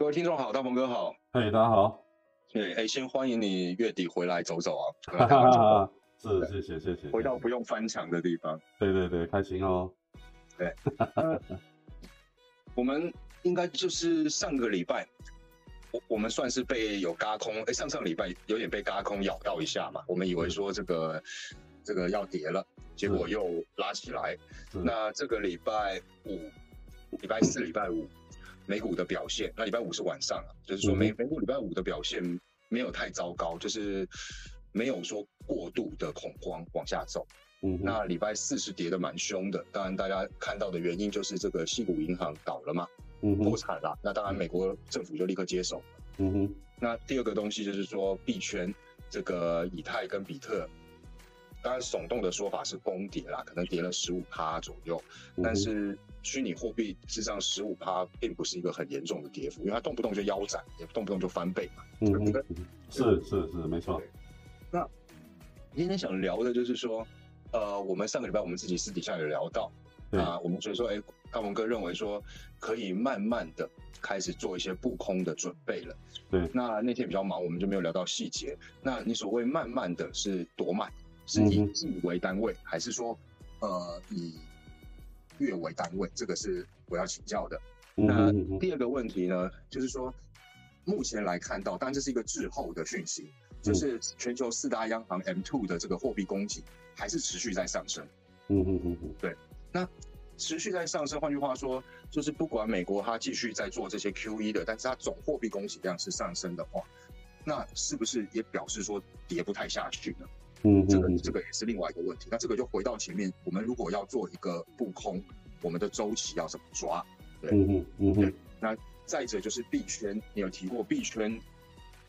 各位听众好，大鹏哥好。嘿，大家好。对，哎，先欢迎你月底回来走走啊。哈哈哈。是，谢谢，谢谢。回到不用翻墙的地方。对对对，开心哦。对。我们应该就是上个礼拜，我我们算是被有嘎空，哎，上上礼拜有点被嘎空咬到一下嘛。我们以为说这个这个要跌了，结果又拉起来。那这个礼拜五、礼拜四、礼拜五。美股的表现，那礼拜五是晚上啊，就是说美美股礼拜五的表现没有太糟糕，就是没有说过度的恐慌往下走。嗯，那礼拜四是跌的蛮凶的，当然大家看到的原因就是这个西谷银行倒了嘛，嗯，破产了。那当然美国政府就立刻接手。嗯哼，那第二个东西就是说币圈这个以太跟比特。当然，耸动的说法是崩跌啦，可能跌了十五趴左右。但是虚拟货币实际上十五趴并不是一个很严重的跌幅，因为它动不动就腰斩，也动不动就翻倍嘛。嗯，是是是，没错。那今天想聊的就是说，呃，我们上个礼拜我们自己私底下有聊到啊，我们所以说，哎，大文哥认为说可以慢慢的开始做一些布空的准备了。对。那那天比较忙，我们就没有聊到细节。那你所谓慢慢的是多慢？是以季为单位，还是说，呃，以月为单位？这个是我要请教的。那第二个问题呢，就是说，目前来看到，当然这是一个滞后的讯息，就是全球四大央行 M two 的这个货币供给还是持续在上升。嗯嗯嗯嗯，对。那持续在上升，换句话说，就是不管美国它继续在做这些 Q E 的，但是它总货币供给量是上升的话，那是不是也表示说跌不太下去呢？嗯，这个这个也是另外一个问题。那这个就回到前面，我们如果要做一个布空，我们的周期要怎么抓？对，嗯嗯对。那再者就是币圈，你有提过币圈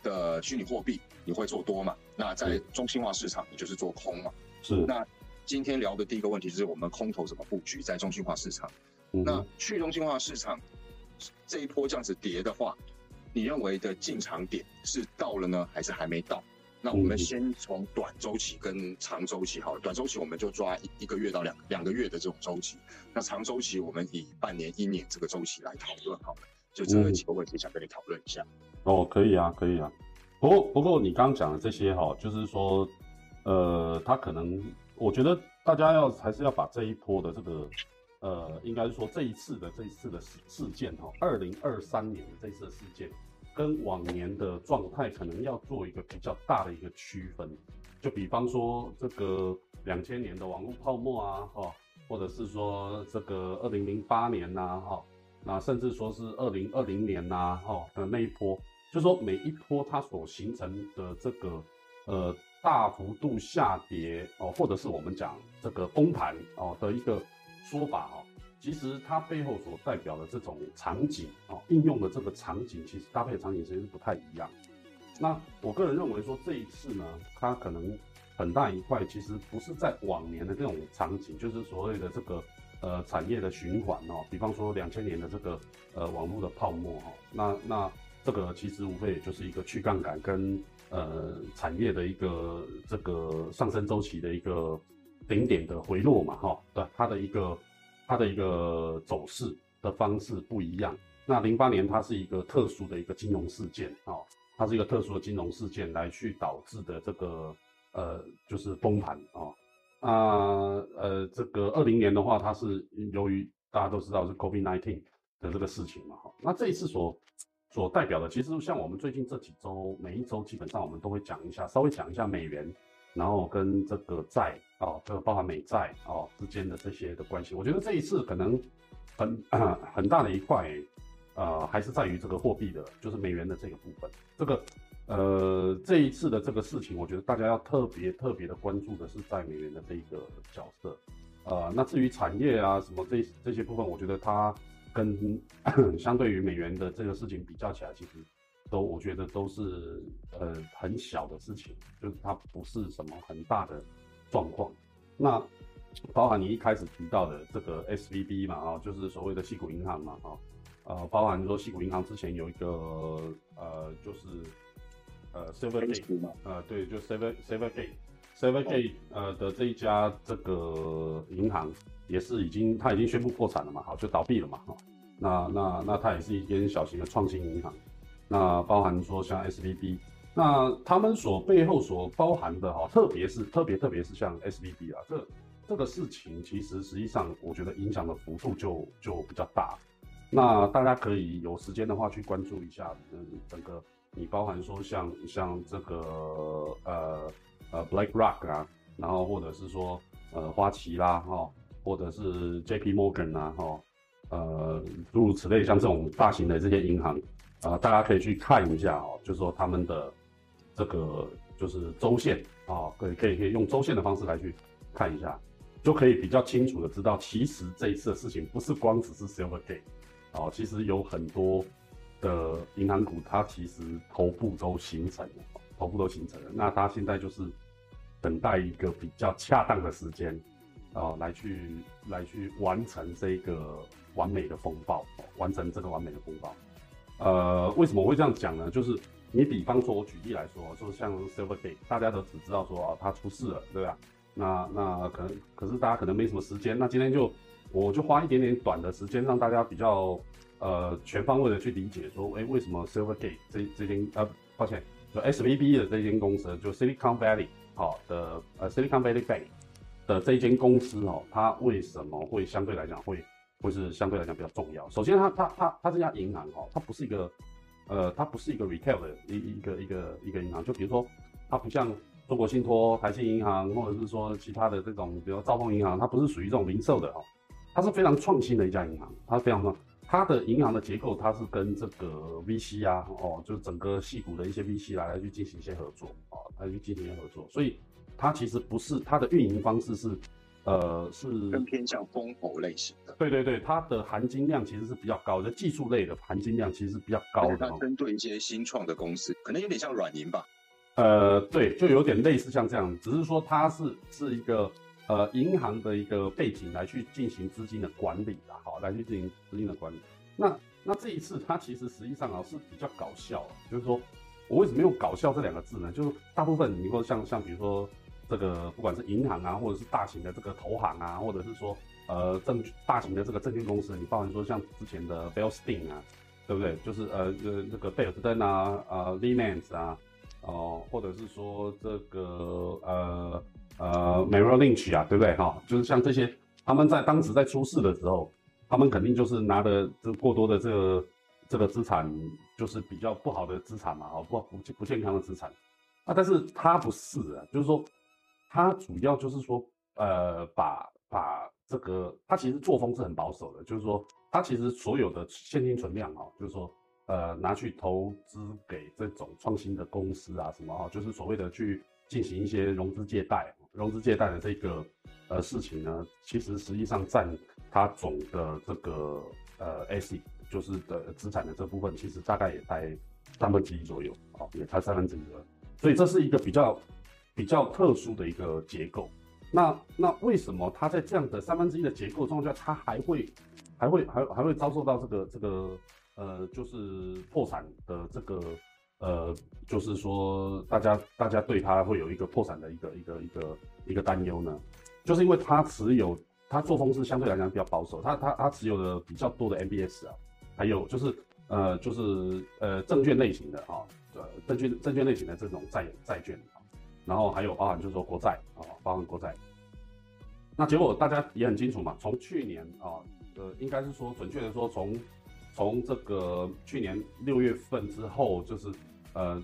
的虚拟货币，你会做多嘛？那在中心化市场，你就是做空嘛？是。那今天聊的第一个问题就是我们空头怎么布局在中心化市场？那去中心化市场这一波这样子跌的话，你认为的进场点是到了呢，还是还没到？那我们先从短周期跟长周期好了，短周期我们就抓一一个月到两两个月的这种周期，那长周期我们以半年、一年这个周期来讨论好了。就这几个问题想跟你讨论一下。哦，可以啊，可以啊。不过不过你刚刚讲的这些哈，就是说，呃，他可能我觉得大家要还是要把这一波的这个，呃，应该是说这一次的这一次的事事件哈，二零二三年的这次的事件。跟往年的状态可能要做一个比较大的一个区分，就比方说这个两千年的网络泡沫啊，哈，或者是说这个二零零八年呐，哈，那甚至说是二零二零年呐，哈的那一波，就说每一波它所形成的这个呃大幅度下跌哦，或者是我们讲这个崩盘哦的一个说法哈。其实它背后所代表的这种场景啊，应用的这个场景，其实搭配的场景其实不太一样。那我个人认为说这一次呢，它可能很大一块其实不是在往年的这种场景，就是所谓的这个呃产业的循环哦，比方说两千年的这个呃网络的泡沫哈，那那这个其实无非也就是一个去杠杆跟呃产业的一个这个上升周期的一个顶点的回落嘛哈，对它的一个。它的一个走势的方式不一样。那零八年它是一个特殊的一个金融事件啊，它是一个特殊的金融事件来去导致的这个呃就是崩盘啊啊呃这个二零年的话，它是由于大家都知道是 COVID nineteen 的这个事情嘛哈。那这一次所所代表的，其实像我们最近这几周，每一周基本上我们都会讲一下，稍微讲一下美元。然后跟这个债啊，这个包含美债啊之间的这些的关系，我觉得这一次可能很很大的一块，呃，还是在于这个货币的，就是美元的这个部分。这个呃，这一次的这个事情，我觉得大家要特别特别的关注的是在美元的这一个角色。呃，那至于产业啊什么这这些部分，我觉得它跟 相对于美元的这个事情比较起来，其实。都我觉得都是呃很小的事情，就是它不是什么很大的状况。那包含你一开始提到的这个 S V B 嘛，啊，就是所谓的西谷银行嘛，啊，呃，包含说西谷银行之前有一个呃，就是呃 Seven Gate 呃，对，就 Seven Seven Gate Seven Gate 呃的这一家这个银行也是已经它已经宣布破产了嘛，好，就倒闭了嘛，哈。那那那它也是一间小型的创新银行，那包含说像 S V B，那他们所背后所包含的哈，特别是特别特别是像 S V B 啊，这这个事情其实实际上我觉得影响的幅度就就比较大。那大家可以有时间的话去关注一下，嗯，整个你包含说像像这个呃呃 BlackRock 啊，然后或者是说呃花旗啦哈，或者是 JP Morgan 啊哈。呃，诸如此类，像这种大型的这些银行，啊，大家可以去看一下哦，就是说他们的这个就是周线啊，可以可以可以用周线的方式来去看一下，就可以比较清楚的知道，其实这一次的事情不是光只是 Silvergate，哦，其实有很多的银行股，它其实头部都形成了，头部都形成了，那它现在就是等待一个比较恰当的时间，啊，来去来去完成这个。完美的风暴，完成这个完美的风暴。呃，为什么会这样讲呢？就是你比方说，我举例来说，就像 Silvergate，大家都只知道说啊，它出事了，对吧？那那可能，可是大家可能没什么时间。那今天就我就花一点点短的时间，让大家比较呃全方位的去理解说，哎，为什么 Silvergate 这这间呃，抱歉，就 SVB 的这间公司，就 Silicon Valley 好的呃 Silicon Valley Bank 的这一间公司哦，它为什么会相对来讲会？会是相对来讲比较重要。首先，它它它它这家银行哦，它不是一个，呃，它不是一个 retail 的一一个一个一个银行。就比如说，它不像中国信托、台信银行，或者是说其他的这种，比如兆丰银行，它不是属于这种零售的哦，它是非常创新的一家银行。它非常创，它的银行的结构，它是跟这个 VC 啊，哦，就是整个系股的一些 VC 来来去进行一些合作哦，来去进行一些合作。所以它其实不是它的运营方式是。呃，是更偏向风投类型的。对对对，它的含金量其实是比较高的，技术类的含金量其实是比较高的。它针对一些新创的公司，可能有点像软银吧。呃，对，就有点类似像这样，只是说它是是一个呃银行的一个背景来去进行资金的管理的，好，来去进行资金的管理。那那这一次它其实实际上啊是比较搞笑，就是说我为什么用搞笑这两个字呢？就是大部分你说像像比如说。这个不管是银行啊，或者是大型的这个投行啊，或者是说呃证大型的这个证券公司，你包含说像之前的 b e l l s t e i n 啊，对不对？就是呃呃那个贝尔斯登啊，呃 Lehman 啊，哦，或者是说这个呃呃 Merrill Lynch 啊，对不对？哈，就是像这些，他们在当时在出事的时候，他们肯定就是拿的这过多的这个这个资产，就是比较不好的资产嘛，哦不不不健康的资产啊，但是他不是啊，就是说。它主要就是说，呃，把把这个，它其实作风是很保守的，就是说，它其实所有的现金存量啊，就是说，呃，拿去投资给这种创新的公司啊，什么啊，就是所谓的去进行一些融资借贷，融资借贷的这个呃事情呢，其实实际上占它总的这个呃 AC 就是的资产的这部分，其实大概也在三分之一左右，啊，也才三分之一左右，所以这是一个比较。比较特殊的一个结构，那那为什么它在这样的三分之一的结构状况下，它还会还会还还会遭受到这个这个呃，就是破产的这个呃，就是说大家大家对它会有一个破产的一个一个一个一个担忧呢？就是因为它持有它作风是相对来讲比较保守，它它它持有的比较多的 MBS 啊，还有就是呃就是呃证券类型的啊，呃证券证券类型的这种债债券。然后还有包含就是说国债啊，包含国债。那结果大家也很清楚嘛，从去年啊，呃，应该是说准确的说，从从这个去年六月份之后，就是呃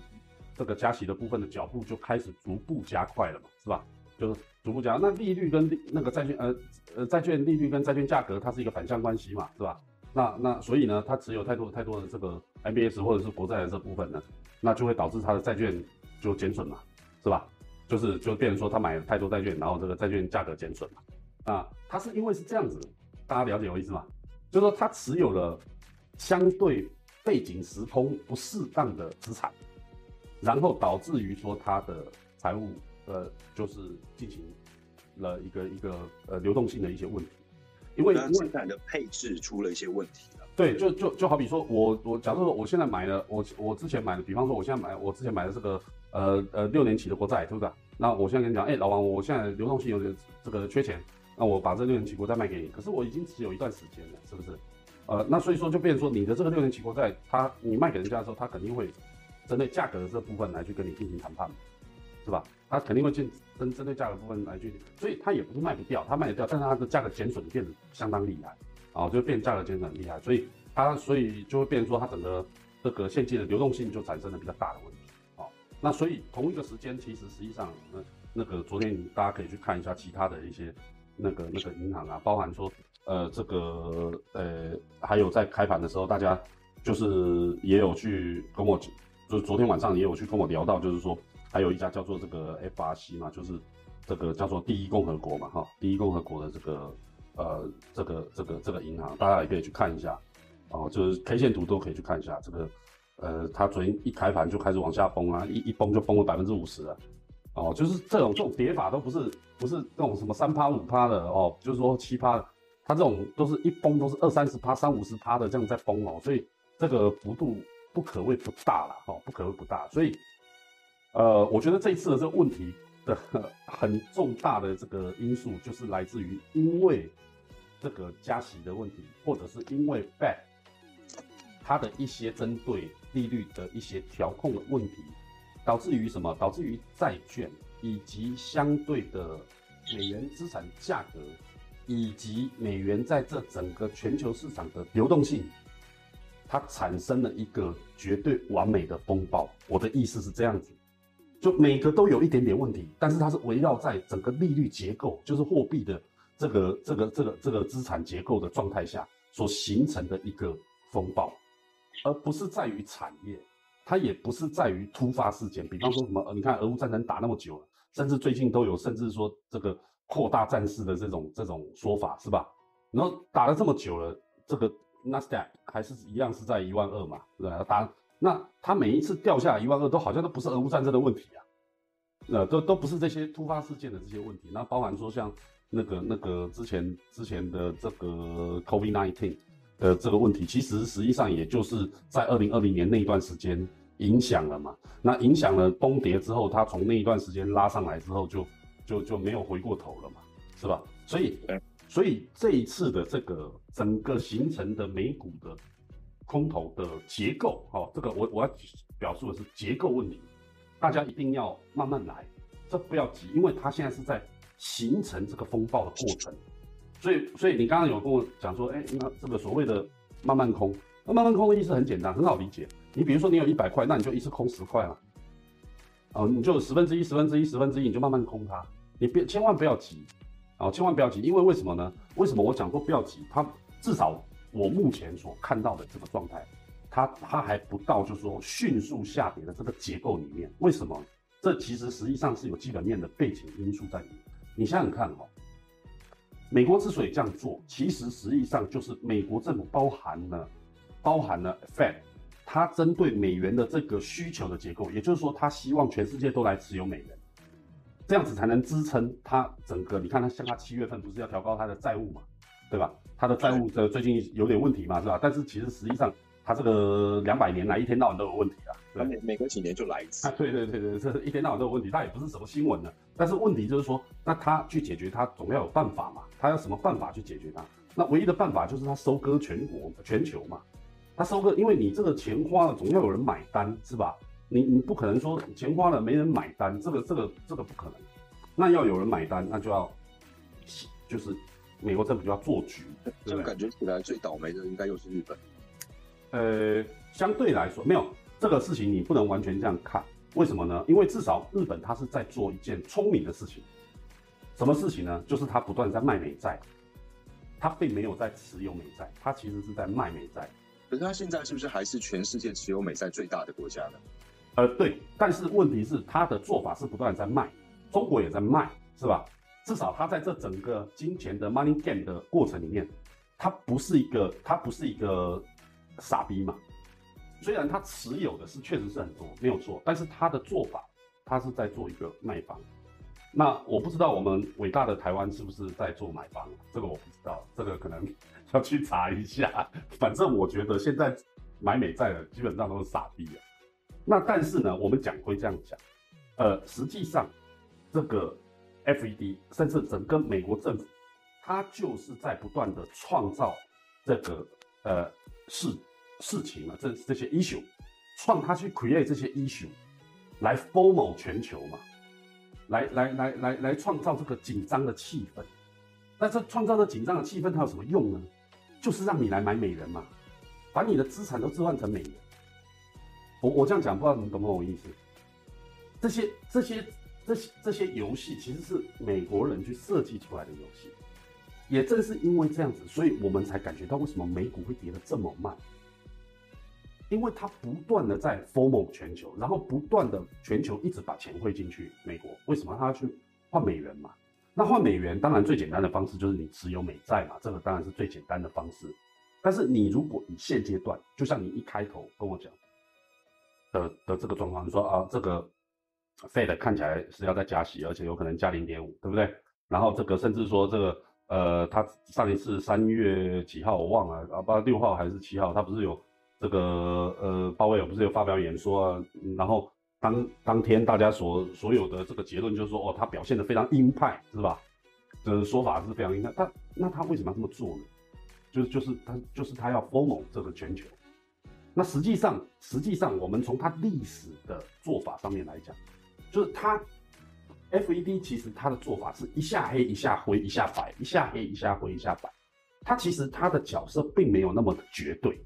这个加息的部分的脚步就开始逐步加快了嘛，是吧？就是逐步加，那利率跟那个债券呃呃债券利率跟债券价格它是一个反向关系嘛，是吧？那那所以呢，它持有太多太多的这个 MBS 或者是国债的这部分呢，那就会导致它的债券就减损嘛。是吧？就是就变成说他买了太多债券，然后这个债券价格减损嘛。啊，他是因为是这样子，大家了解我意思吗？就是说他持有了相对背景时空不适当的资产，然后导致于说他的财务呃就是进行了一个一个呃流动性的一些问题，因为资产的配置出了一些问题了。对，就就就好比说我我假设说我现在买了我我之前买的，比方说我现在买我之前买的这个。呃呃，六年期的国债，对不对？那我现在跟你讲，哎，老王，我现在流动性有点这个缺钱，那我把这六年期国债卖给你。可是我已经持有一段时间了，是不是？呃，那所以说就变成说，你的这个六年期国债，它你卖给人家的时候，他肯定会针对价格的这部分来去跟你进行谈判，是吧？他肯定会进针针对价格部分来去，所以他也不是卖不掉，他卖得掉，但是它的价格减损变得相当厉害，啊，就变价格减损很厉害，所以它所以就会变成说，它整个这个现金的流动性就产生了比较大的问题，那所以同一个时间，其实实际上那那个昨天大家可以去看一下其他的一些那个那个银行啊，包含说。呃，这个呃，还有在开盘的时候，大家就是也有去跟我，就是昨天晚上也有去跟我聊到，就是说还有一家叫做这个 FRC 嘛，就是这个叫做第一共和国嘛，哈，第一共和国的这个呃这个这个这个银行，大家也可以去看一下，哦，就是 K 线图都可以去看一下，这个呃，它昨天一开盘就开始往下崩啊，一一崩就崩了百分之五十了，哦，就是这种这种跌法都不是不是那种什么三趴五趴的哦，就是说七趴的。它这种都是一崩都是二三十趴、三五十趴的这样在崩哦，所以这个幅度不可谓不大了哦，不可谓不大。所以，呃，我觉得这一次的这个问题的很重大的这个因素，就是来自于因为这个加息的问题，或者是因为 b a d 它的一些针对利率的一些调控的问题，导致于什么？导致于债券以及相对的美元资产价格。以及美元在这整个全球市场的流动性，它产生了一个绝对完美的风暴。我的意思是这样子，就每个都有一点点问题，但是它是围绕在整个利率结构，就是货币的这个这个这个这个资产结构的状态下所形成的一个风暴，而不是在于产业，它也不是在于突发事件，比方说什么，你看俄乌战争打那么久了，甚至最近都有，甚至说这个。扩大战事的这种这种说法是吧？然后打了这么久了，这个纳斯达还是一样是在一万二嘛，对吧？打那它每一次掉下来一万二，都好像都不是俄乌战争的问题啊，呃，都都不是这些突发事件的这些问题。那包含说像那个那个之前之前的这个 COVID nineteen 的这个问题，其实实际上也就是在二零二零年那一段时间影响了嘛。那影响了崩跌之后，它从那一段时间拉上来之后就。就就没有回过头了嘛，是吧？所以，所以这一次的这个整个形成的美股的空头的结构，哈，这个我我要表述的是结构问题，大家一定要慢慢来，这不要急，因为它现在是在形成这个风暴的过程，所以，所以你刚刚有跟我讲说，哎，那这个所谓的慢慢空，那慢慢空的意思很简单，很好理解，你比如说你有一百块，那你就一次空十块嘛，哦，你就十分之一、十分之一、十分之一，你就慢慢空它。你别千万不要急，啊，千万不要急，因为为什么呢？为什么我讲说不要急？它至少我目前所看到的这个状态，它它还不到就是说迅速下跌的这个结构里面。为什么？这其实实际上是有基本面的背景因素在里面。你想想看哦，美国之所以这样做，其实实际上就是美国政府包含了包含了 Fed，它针对美元的这个需求的结构，也就是说，它希望全世界都来持有美元。这样子才能支撑它整个，你看它像它七月份不是要调高它的债务嘛，对吧？它的债务的最近有点问题嘛，是吧？但是其实实际上它这个两百年来一天到晚都有问题啊，对每每隔几年就来一次。对对对对，这一天到晚都有问题，它也不是什么新闻的。但是问题就是说，那他去解决他总要有办法嘛，他要什么办法去解决它？那唯一的办法就是他收割全国全球嘛，他收割，因为你这个钱花了，总要有人买单，是吧？你你不可能说钱花了没人买单，这个这个这个不可能。那要有人买单，那就要就是美国政府就要做局。这感觉起来最倒霉的应该又是日本。呃，相对来说没有这个事情，你不能完全这样看。为什么呢？因为至少日本它是在做一件聪明的事情。什么事情呢？就是它不断在卖美债，它并没有在持有美债，它其实是在卖美债。可是它现在是不是还是全世界持有美债最大的国家呢？呃，对。但是问题是，它的做法是不断在卖，中国也在卖，是吧？至少它在这整个金钱的 money game 的过程里面，它不是一个，它不是一个傻逼嘛。虽然他持有的是确实是很多，没有错，但是他的做法，他是在做一个卖方。那我不知道我们伟大的台湾是不是在做买方，这个我不知道，这个可能。要去查一下，反正我觉得现在买美债的基本上都是傻逼啊。那但是呢，我们讲会这样讲，呃，实际上这个 FED 甚至整个美国政府，它就是在不断的创造这个呃事事情嘛，这这些 issue，创他去 create 这些 issue，来 formal 全球嘛，来来来来来创造这个紧张的气氛。那这创造的紧张的气氛，它有什么用呢？就是让你来买美人嘛，把你的资产都置换成美元。我我这样讲，不知道你懂不懂我意思？这些这些这些这些游戏其实是美国人去设计出来的游戏，也正是因为这样子，所以我们才感觉到为什么美股会跌得这么慢，因为它不断的在 formal 全球，然后不断的全球一直把钱汇进去美国，为什么他要去换美元嘛？那换美元当然最简单的方式就是你持有美债嘛，这个当然是最简单的方式。但是你如果以现阶段，就像你一开头跟我讲的的这个状况，你说啊这个。Fed 看起来是要再加息，而且有可能加零点五，对不对？然后这个甚至说这个，呃，他上一次三月几号我忘了，啊，不知道六号还是七号，他不是有这个呃鲍威尔不是有发表演说啊？然后当当天大家所所有的这个结论就是说，哦，他表现的非常鹰派，是吧？的说法是非常鹰派。他那他为什么要这么做呢？就是就是他就是他要 form 这个全球。那实际上实际上我们从他历史的做法上面来讲。就是他，FED 其实它的做法是一下黑一下灰一下白，一下黑一下灰一下白。他其实他的角色并没有那么的绝对，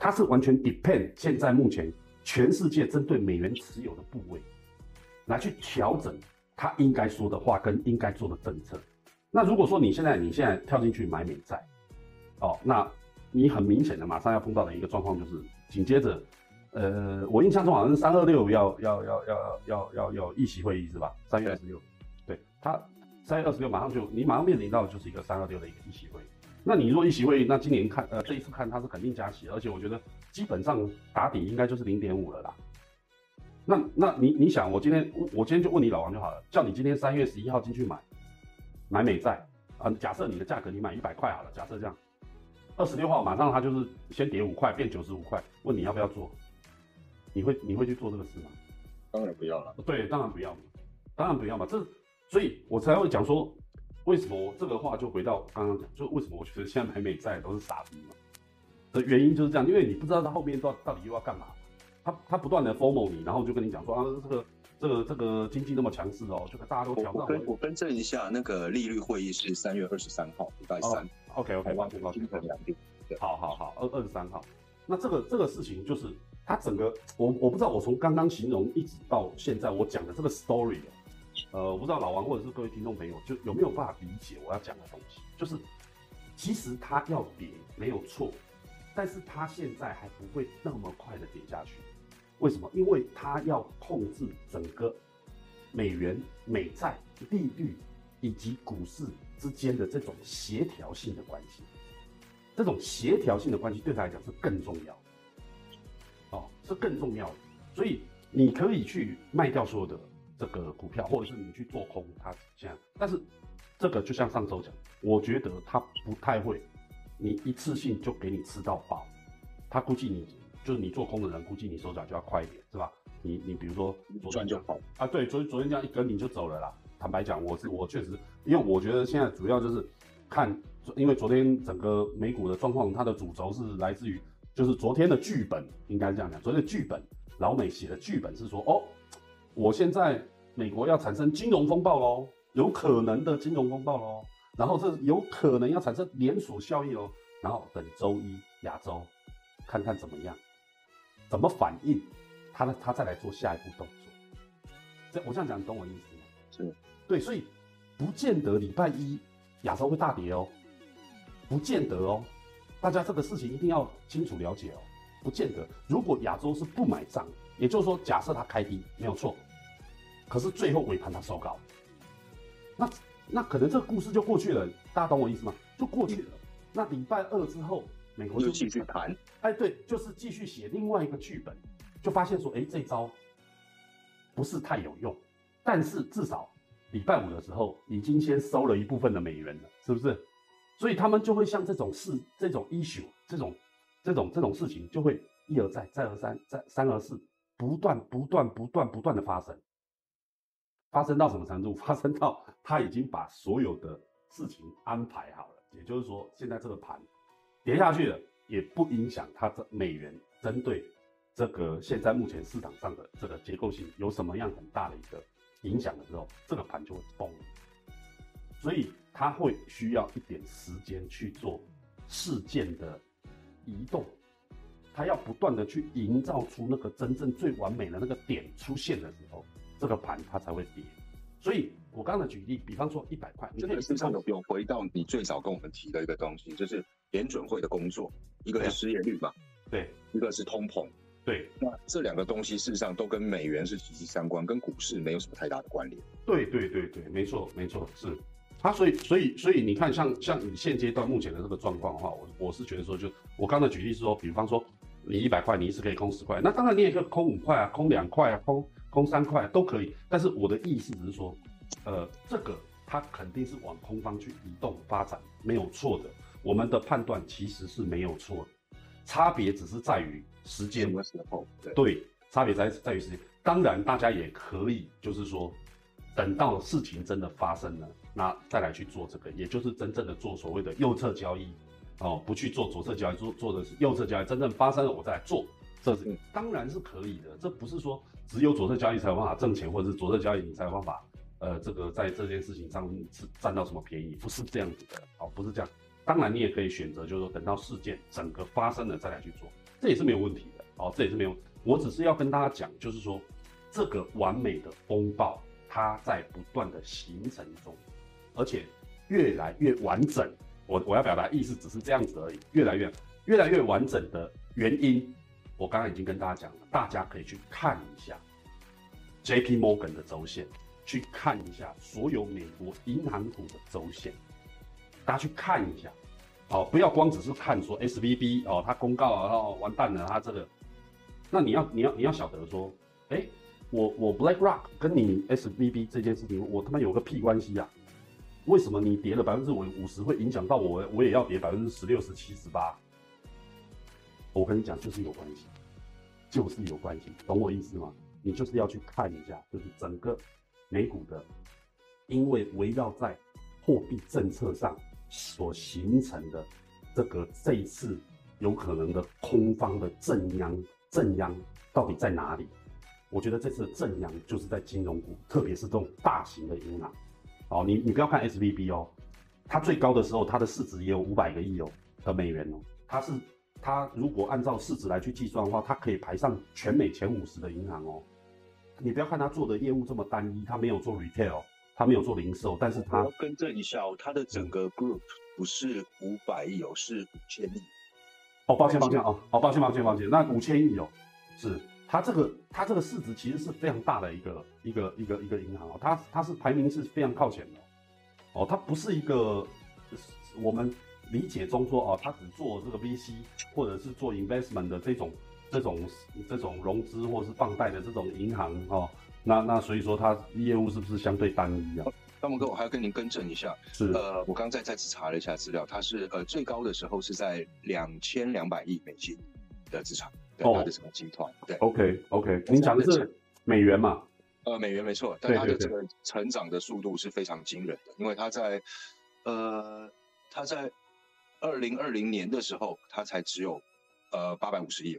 它是完全 depend 现在目前全世界针对美元持有的部位，来去调整它应该说的话跟应该做的政策。那如果说你现在你现在跳进去买美债，哦，那你很明显的马上要碰到的一个状况就是紧接着。呃，我印象中好像是三二六要要要要要要要议席会议是吧？三月二十六，对他三月二十六马上就你马上面临到就是一个三二六的一个议席会议。那你如果议席会议，那今年看呃这一次看它是肯定加息，而且我觉得基本上打底应该就是零点五了啦。那那你你想，我今天我我今天就问你老王就好了，叫你今天三月十一号进去买买美债啊，假设你的价格你买一百块好了，假设这样，二十六号马上它就是先跌五块变九十五块，问你要不要做？你会你会去做这个事吗？当然不要了。对，当然不要，当然不要嘛。这，所以我才会讲说，为什么这个话就回到刚刚讲，就为什么我觉得现在买美债都是傻逼嘛？的原因就是这样，因为你不知道他后面到到底又要干嘛，他他不断的 formal 你，然后就跟你讲说啊，这个这个这个经济那么强势哦，就大家都调我跟我更正一下，那个利率会议是三月二十三号，礼拜三。OK OK，完全清晨两点。好好好，二二十三号。那这个这个事情就是。它整个，我我不知道，我从刚刚形容一直到现在我讲的这个 story，呃，我不知道老王或者是各位听众朋友就有没有办法理解我要讲的东西，就是其实它要跌没有错，但是它现在还不会那么快的跌下去，为什么？因为它要控制整个美元、美债利率以及股市之间的这种协调性的关系，这种协调性的关系对他来讲是更重要。哦，是更重要的，所以你可以去卖掉所有的这个股票，或者是你去做空它这样。但是这个就像上周讲，我觉得它不太会，你一次性就给你吃到饱。他估计你就是你做空的人，估计你手脚就要快一点，是吧？你你比如说昨天就跑啊，对，昨昨天这样一根你就走了啦。坦白讲，我是我确实，因为我觉得现在主要就是看，因为昨天整个美股的状况，它的主轴是来自于。就是昨天的剧本应该这样讲，昨天的剧本老美写的剧本是说，哦，我现在美国要产生金融风暴喽，有可能的金融风暴喽，然后这有可能要产生连锁效应哦，然后等周一亚洲看看怎么样，怎么反应，他呢他再来做下一步动作。这我这样讲，你懂我意思吗？是，对，所以不见得礼拜一亚洲会大跌哦，不见得哦。大家这个事情一定要清楚了解哦，不见得。如果亚洲是不买账，也就是说，假设它开低没有错，可是最后尾盘它收高，那那可能这个故事就过去了。大家懂我意思吗？就过去了。那礼拜二之后，美国就继续谈。哎，对，就是继续写另外一个剧本，就发现说，哎，这招不是太有用。但是至少礼拜五的时候，已经先收了一部分的美元了，是不是？所以他们就会像这种事、这种 issue、这种、这种、这种事情，就会一而再、再而三、再三而四，不断、不断、不断、不断的发生。发生到什么程度？发生到他已经把所有的事情安排好了，也就是说，现在这个盘跌下去了，也不影响它的美元针对这个现在目前市场上的这个结构性有什么样很大的一个影响的时候，这个盘就会崩。所以它会需要一点时间去做事件的移动，它要不断的去营造出那个真正最完美的那个点出现的时候，这个盘它才会跌。所以我刚才举例，比方说一百块，这个实际上有有回到你最早跟我们提的一个东西，就是联准会的工作，一个是失业率嘛，对，一个是通膨，对，那这两个东西事实上都跟美元是息息相关，跟股市没有什么太大的关联。对对对对，没错没错是。它所以所以所以你看，像像你现阶段目前的这个状况的话，我我是觉得说，就我刚才举例是说，比方说你一百块，你一次可以空十块，那当然你也可以空五块啊，空两块啊，空空三块都可以。但是我的意思只是说，呃，这个它肯定是往空方去移动发展，没有错的。我们的判断其实是没有错的，差别只是在于时间。什么时候？对，差别在在于时间。当然，大家也可以就是说，等到事情真的发生了。那再来去做这个，也就是真正的做所谓的右侧交易，哦，不去做左侧交易，做做的是右侧交易。真正发生了，我再来做，这是当然是可以的。这不是说只有左侧交易才有办法挣钱，或者是左侧交易你才有办法，呃，这个在这件事情上是占到什么便宜，不是这样子的，哦，不是这样。当然你也可以选择，就是说等到事件整个发生了再来去做，这也是没有问题的，哦，这也是没有。我只是要跟大家讲，就是说这个完美的风暴，它在不断的形成中。而且越来越完整，我我要表达意思只是这样子而已。越来越越来越完整的原因，我刚刚已经跟大家讲了，大家可以去看一下 J P Morgan 的周线，去看一下所有美国银行股的周线，大家去看一下，哦，不要光只是看说 S V B 哦，它公告了哦，完蛋了，它这个，那你要你要你要晓得说，哎，我我 Black Rock 跟你 S V B 这件事情，我他妈有个屁关系呀？为什么你跌了百分之五五十会影响到我？我也要跌百分之十六、十七、十八。我跟你讲，就是有关系，就是有关系，懂我意思吗？你就是要去看一下，就是整个美股的，因为围绕在货币政策上所形成的这个这一次有可能的空方的正央，正央到底在哪里？我觉得这次的正央就是在金融股，特别是这种大型的银行。哦，你你不要看 S V B 哦，它最高的时候，它的市值也有五百个亿哦的美元哦。它是它如果按照市值来去计算的话，它可以排上全美前五十的银行哦。你不要看它做的业务这么单一，它没有做 retail，它没有做零售，但是它更正一下哦，它的整个 group 不是五百亿哦，是五千亿。哦，抱歉抱歉哦，哦，抱歉抱歉抱歉，那五千亿哦，是。它这个它这个市值其实是非常大的一个一个一个一个银行哦，它它是排名是非常靠前的哦，它不是一个我们理解中说哦，他只做这个 VC 或者是做 investment 的这种这种这种融资或是放贷的这种银行哦，那那所以说他业务是不是相对单一啊？大鹏哥，我还要跟您更正一下，是呃，我刚才再次查了一下资料，它是呃最高的时候是在两千两百亿美金的资产。它的什么集团？对，OK OK，您讲的是美元嘛？呃，美元没错，但它的这个成长的速度是非常惊人的，因为它在呃，它在二零二零年的时候，它才只有呃八百五十亿。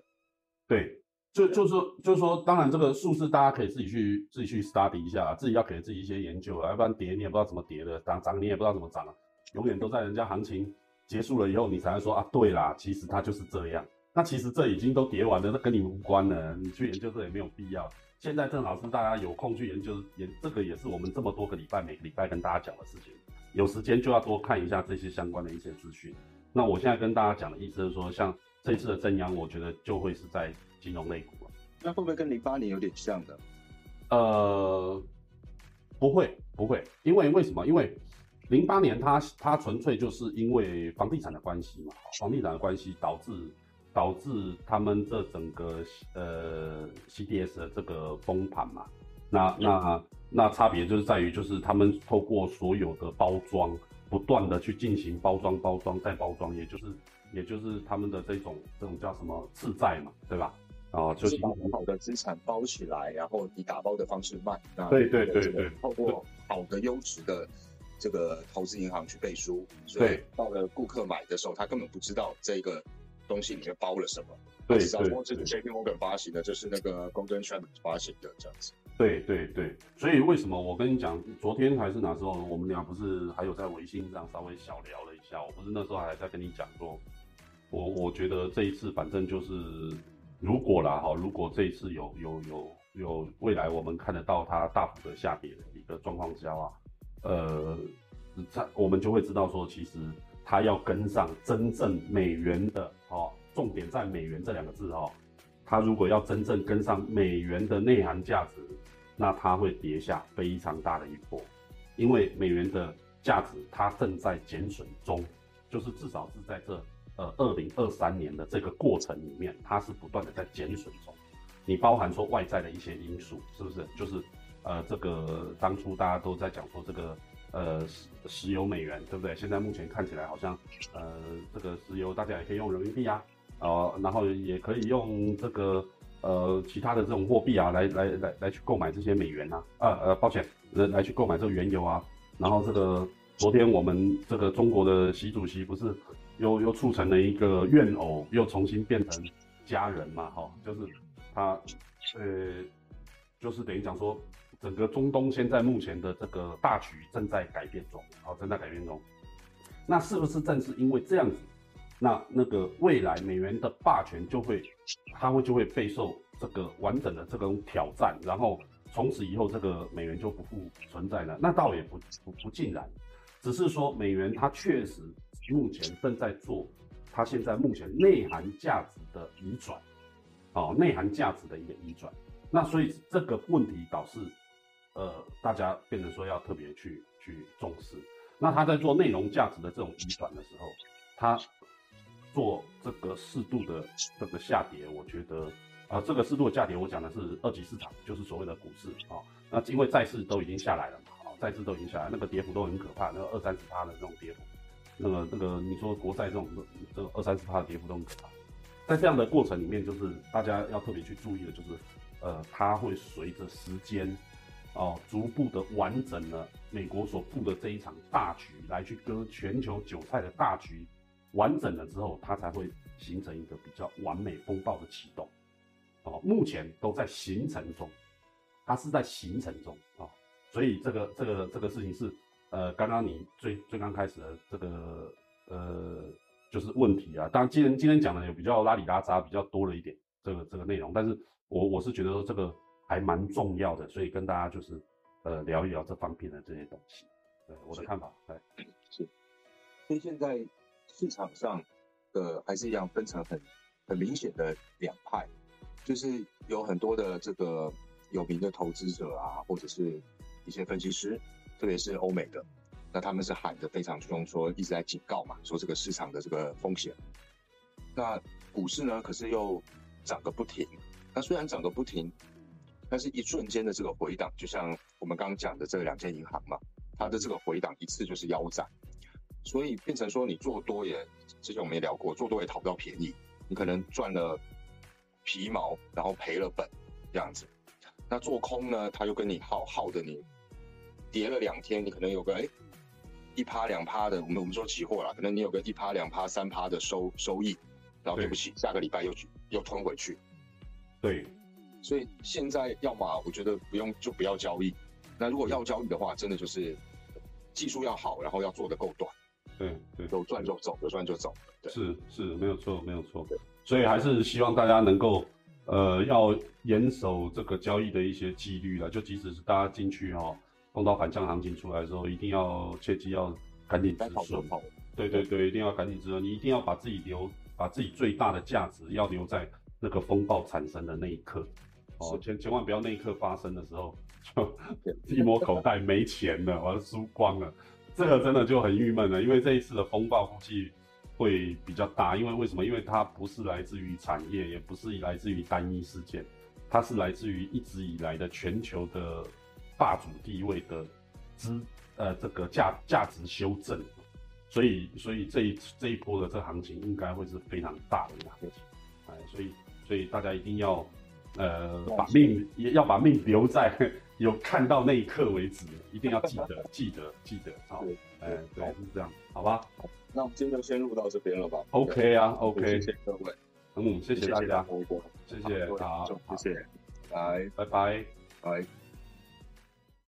对，就就是，就是说，当然这个数字大家可以自己去自己去 study 一下，自己要给自己一些研究啊，要不然跌你也不知道怎么跌的，涨涨你也不知道怎么涨，永远都在人家行情结束了以后，你才会说啊，对啦，其实它就是这样。那其实这已经都叠完了，那跟你无关了，你去研究这也没有必要。现在正好是大家有空去研究研，这个也是我们这么多个礼拜每个礼拜跟大家讲的事情。有时间就要多看一下这些相关的一些资讯。那我现在跟大家讲的意思是说，像这次的正央，我觉得就会是在金融类股了。那会不会跟零八年有点像的？呃，不会，不会，因为为什么？因为零八年它它纯粹就是因为房地产的关系嘛，房地产的关系导致。导致他们这整个呃 CDS 的这个崩盘嘛，那那那差别就是在于，就是他们透过所有的包装，不断的去进行包装、包装再包装，也就是也就是他们的这种这种叫什么次债嘛，对吧？啊，就是把很好的资产包起来，然后以打包的方式卖。对对对对，透过好的优质的这个投资银行去背书，所以到了顾客买的时候，他根本不知道这个。东西里面包了什么。对至少说这是 J P Morgan 发行的，就是那个 Golden Channel 发行的这样子。对对对，所以为什么我跟你讲，昨天还是哪时候，我们俩不是还有在微信上稍微小聊了一下，我不是那时候还在跟你讲说，我我觉得这一次反正就是如果啦哈，如果这一次有有有有未来我们看得到它大幅的下跌的一个状况之下啊，呃，它我们就会知道说，其实它要跟上真正美元的哦，重点在美元这两个字哦，它如果要真正跟上美元的内涵价值。那它会跌下非常大的一波，因为美元的价值它正在减损中，就是至少是在这呃二零二三年的这个过程里面，它是不断的在减损中。你包含说外在的一些因素，是不是？就是呃这个当初大家都在讲说这个呃石石油美元，对不对？现在目前看起来好像呃这个石油大家也可以用人民币啊，呃然后也可以用这个。呃，其他的这种货币啊，来来来来去购买这些美元呐，啊呃，抱歉，来来去购买这个原油啊，然后这个昨天我们这个中国的习主席不是又又促成了一个怨偶，又重新变成家人嘛，哈，就是他呃，就是等于讲说，整个中东现在目前的这个大局正在改变中，好，正在改变中，那是不是正是因为这样子？那那个未来美元的霸权就会，它会就会备受这个完整的这种挑战，然后从此以后这个美元就不复存在了。那倒也不不不尽然，只是说美元它确实目前正在做它现在目前内涵价值的移转，哦，内涵价值的一个移转。那所以这个问题导致，呃，大家变成说要特别去去重视。那他在做内容价值的这种移转的时候，他。做这个适度的这个下跌，我觉得啊，这个适度的下跌，我讲的是二级市场，就是所谓的股市啊。那因为债市都已经下来了嘛，啊，债市都已经下来，那个跌幅都很可怕，那个二三十趴的那种跌幅，那个那个你说国债这种这个二三十趴的跌幅都很可怕。在这样的过程里面，就是大家要特别去注意的，就是呃，它会随着时间哦，逐步的完整了美国所布的这一场大局，来去割全球韭菜的大局。完整了之后，它才会形成一个比较完美风暴的启动。哦，目前都在形成中，它是在形成中啊，所以这个这个这个事情是，呃，刚刚你最最刚开始的这个呃，就是问题啊。当然，今天今天讲的有比较拉里拉扎，比较多了一点这个这个内容，但是我我是觉得说这个还蛮重要的，所以跟大家就是呃聊一聊这方面的这些东西。对我的看法，对，是，所以现在。市场上的还是一样分成很很明显的两派，就是有很多的这个有名的投资者啊，或者是一些分析师，特别是欧美的，那他们是喊得非常凶，说一直在警告嘛，说这个市场的这个风险。那股市呢，可是又涨个不停。那虽然涨个不停，但是一瞬间的这个回档，就像我们刚刚讲的这两间银行嘛，它的这个回档一次就是腰斩。所以变成说，你做多也，之前我们也聊过，做多也讨不到便宜，你可能赚了皮毛，然后赔了本这样子。那做空呢，他就跟你耗耗的你，跌了两天，你可能有个哎一趴两趴的，我们我们说期货啦，可能你有个一趴两趴三趴的收收益，然后对不起，下个礼拜又去又吞回去。对，所以现在要么我觉得不用就不要交易，那如果要交易的话，真的就是技术要好，然后要做的够短。对对，有赚就走，有赚就走。是是，没有错，没有错。所以还是希望大家能够，呃，要严守这个交易的一些纪律了。就即使是大家进去哈，碰到反向行情出来的时候，一定要切记要赶紧止损。对对对，一定要赶紧止损。你一定要把自己留，把自己最大的价值要留在那个风暴产生的那一刻。哦，千千万不要那一刻发生的时候，就一 摸口袋没钱了，完了输光了。这个真的就很郁闷了，因为这一次的风暴估计会比较大，因为为什么？因为它不是来自于产业，也不是来自于单一事件，它是来自于一直以来的全球的霸主地位的资呃这个价价值修正，所以所以这一这一波的这行情应该会是非常大的一个行情，哎，所以所以大家一定要呃把命也要把命留在。有看到那一刻为止，一定要记得，记得，记得，好，对哎，对，是这样，好吧？那我们今天就先录到这边了吧？OK 啊，OK，谢谢各位，嗯，谢谢大家，谢谢，好，谢谢，来，拜拜。拜。